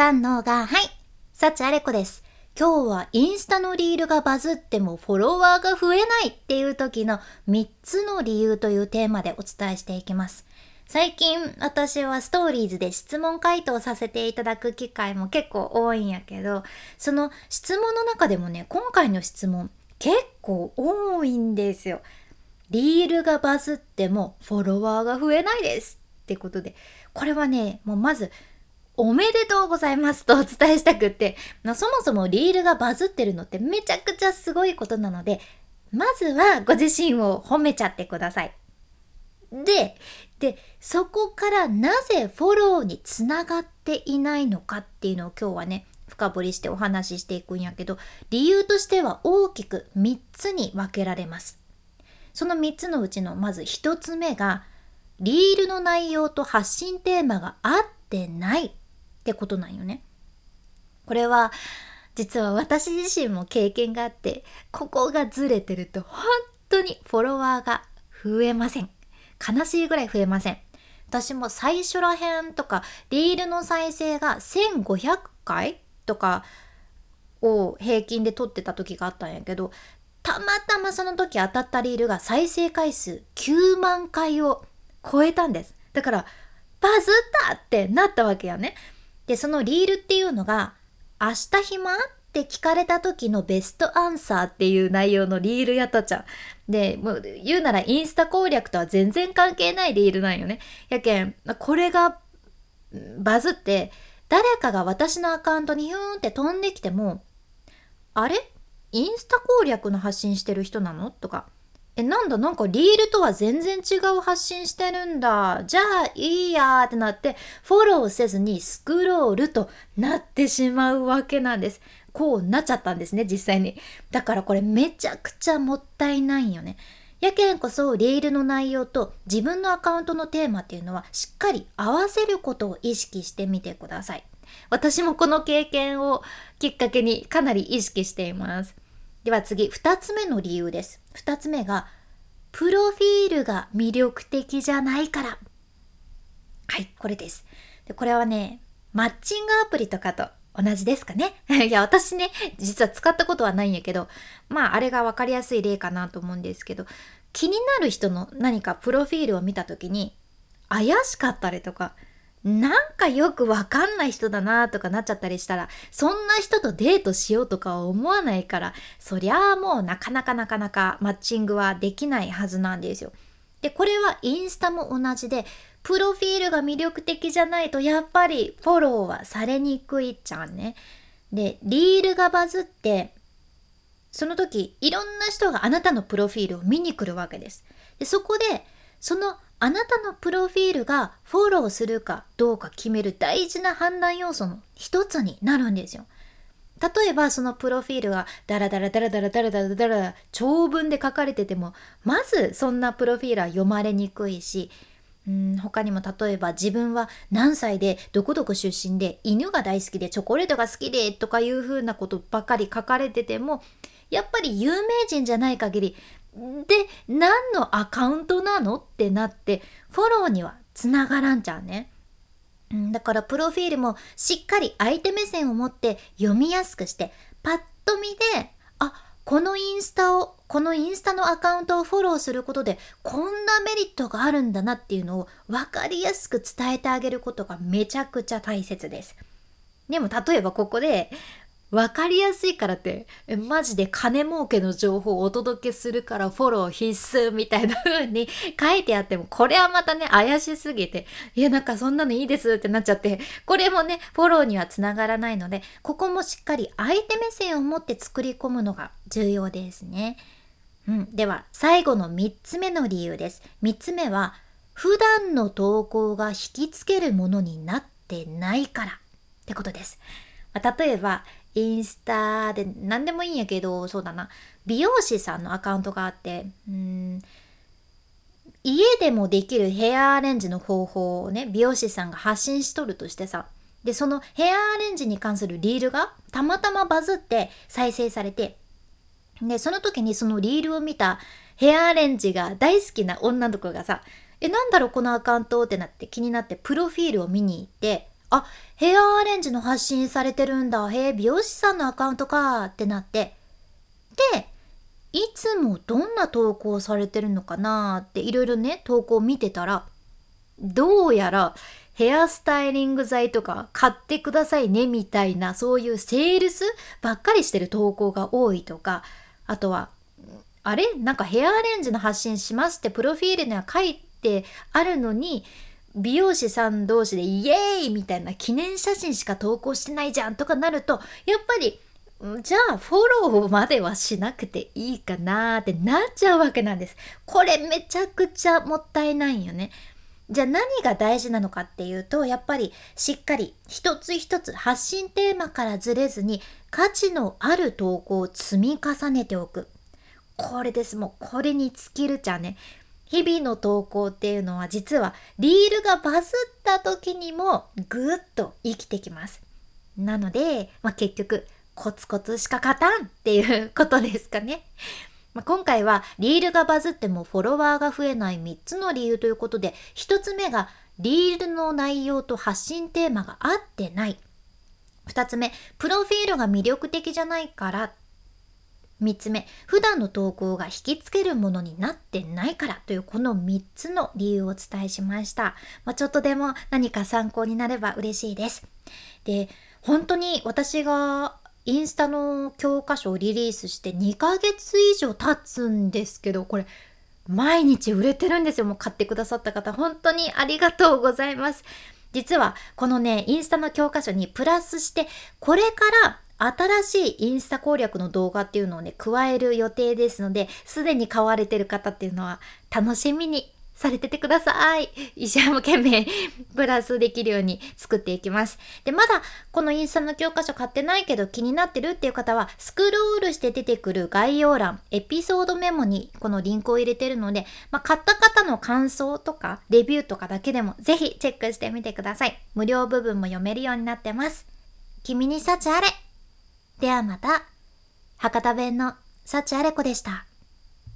さんのが、はい、幸あれ子です。今日はインスタのリールがバズってもフォロワーが増えないっていう時の3つの理由というテーマでお伝えしていきます。最近私はストーリーズで質問回答させていただく機会も結構多いんやけど、その質問の中でもね、今回の質問結構多いんですよ。リールがバズってもフォロワーが増えないですってことで、これはね、もうまずおめでとうございますとお伝えしたくって、まそもそもリールがバズってるのってめちゃくちゃすごいことなので、まずはご自身を褒めちゃってください。で、で、そこからなぜフォローにつながっていないのかっていうのを今日はね、深掘りしてお話ししていくんやけど、理由としては大きく3つに分けられます。その3つのうちのまず1つ目が、リールの内容と発信テーマが合ってないってことなんよね。これは実は私自身も経験があってここがずれてると本当にフォロワーが増えません。悲しいぐらい増えません。私も最初らへんとかリールの再生が1500回とかを平均で撮ってた時があったんやけどたまたまその時当たったリールが再生回数9万回を超えたんです。だからバズったってなったわけやね。で、そのリールっていうのが、明日暇って聞かれた時のベストアンサーっていう内容のリールやったじゃん。で、もう言うならインスタ攻略とは全然関係ないリールなんよね。やけん、これがバズって、誰かが私のアカウントにヒューンって飛んできても、あれ？インスタ攻略の発信してる人なの？とか、え、なんだ、なんかリールとは全然違う発信してるんだ。じゃあいいやってなって、フォローせずにスクロールとなってしまうわけなんです。こうなっちゃったんですね、実際に。だからこれめちゃくちゃもったいないよね。やけんこそリールの内容と自分のアカウントのテーマっていうのはしっかり合わせることを意識してみてください。私もこの経験をきっかけにかなり意識しています。では次、2つ目の理由です。2つ目が、プロフィールが魅力的じゃないから。はい、これです。でこれはね、マッチングアプリとかと同じですかね。いや、私ね、実は使ったことはないんやけど、まあ、あれが分かりやすい例かなと思うんですけど、気になる人の何かプロフィールを見た時に、怪しかったりとか、なんかよくわかんない人だなとかなっちゃったりしたら、そんな人とデートしようとかは思わないから、そりゃあもうなかなかなかなかマッチングはできないはずなんですよ。で、これはインスタも同じで、プロフィールが魅力的じゃないとやっぱりフォローはされにくいじゃんね。で、リールがバズって、その時いろんな人があなたのプロフィールを見に来るわけです。でそこで、そのあなたのプロフィールがフォローするかどうか決める大事な判断要素の一つになるんですよ。例えばそのプロフィールがダラダラダラダラダラダラダラ長文で書かれててもまずそんなプロフィールは読まれにくいしうん他にも例えば自分は何歳でどこどこ出身で犬が大好きでチョコレートが好きでとかいうふうなことばかり書かれててもやっぱり有名人じゃない限りで、何のアカウントなのってなって、フォローにはつながらんちゃうね。だからプロフィールもしっかり相手目線を持って読みやすくして、パッと見で、あ、このインスタを、このインスタのアカウントをフォローすることで、こんなメリットがあるんだなっていうのを分かりやすく伝えてあげることがめちゃくちゃ大切です。でも例えばここで分かりやすいからってマジで金儲けの情報をお届けするからフォロー必須みたいな風に書いてあってもこれはまたね怪しすぎていやなんかそんなのいいですってなっちゃってこれもねフォローにはつながらないのでここもしっかり相手目線を持って作り込むのが重要ですね。うん、では最後の3つ目の理由です。3つ目は普段の投稿が引きつけるものになってないからってことです。例えばインスタで何でもいいんやけどそうだな。美容師さんのアカウントがあってうん。家でもできるヘアアレンジの方法をね美容師さんが発信しとるとしてさ。でそのヘアアレンジに関するリールがたまたまバズって再生されて。でその時にそのリールを見たヘアアレンジが大好きな女の子がさえなんだろうこのアカウントってなって気になってプロフィールを見に行ってあ、ヘアアレンジの発信されてるんだ。へえ、美容師さんのアカウントかってなって。で、いつもどんな投稿されてるのかなっていろいろね、投稿見てたら、どうやらヘアスタイリング剤とか買ってくださいねみたいなそういうセールスばっかりしてる投稿が多いとかあとはあれ？なんかヘアアレンジの発信しますってプロフィールには書いてあるのに美容師さん同士でイエーイみたいな記念写真しか投稿してないじゃんとかなるとやっぱりじゃあフォローまではしなくていいかなーってなっちゃうわけなんです。これめちゃくちゃもったいないよね。じゃあ何が大事なのかっていうとやっぱりしっかり一つ一つ発信テーマからずれずに価値のある投稿を積み重ねておく。これです。もうこれに尽きるちゃんね。日々の投稿っていうのは実はリールがバズった時にもぐっと生きてきます。なので、まあ、結局コツコツしか勝たんっていうことですかね。まあ、今回はリールがバズってもフォロワーが増えない3つの理由ということで1つ目がリールの内容と発信テーマが合ってない2つ目プロフィールが魅力的じゃないから3つ目普段の投稿が引きつけるものになってないからというこの3つの理由をお伝えしました、まあ、ちょっとでも何か参考になれば嬉しいです。で本当に私がインスタの教科書をリリースして2ヶ月以上経つんですけどこれ毎日売れてるんですよ。もう買ってくださった方本当にありがとうございます。実はこのねインスタの教科書にプラスしてこれから新しいインスタ攻略の動画っていうのをね、加える予定ですので、すでに買われてる方っていうのは楽しみにされててください。一生懸命プラスできるように作っていきます。で、まだこのインスタの教科書買ってないけど気になってるっていう方は、スクロールして出てくる概要欄、エピソードメモにこのリンクを入れてるので、まあ、買った方の感想とか、レビューとかだけでもぜひチェックしてみてください。無料部分も読めるようになってます。君に幸あれではまた。博多弁の幸あれ子でした。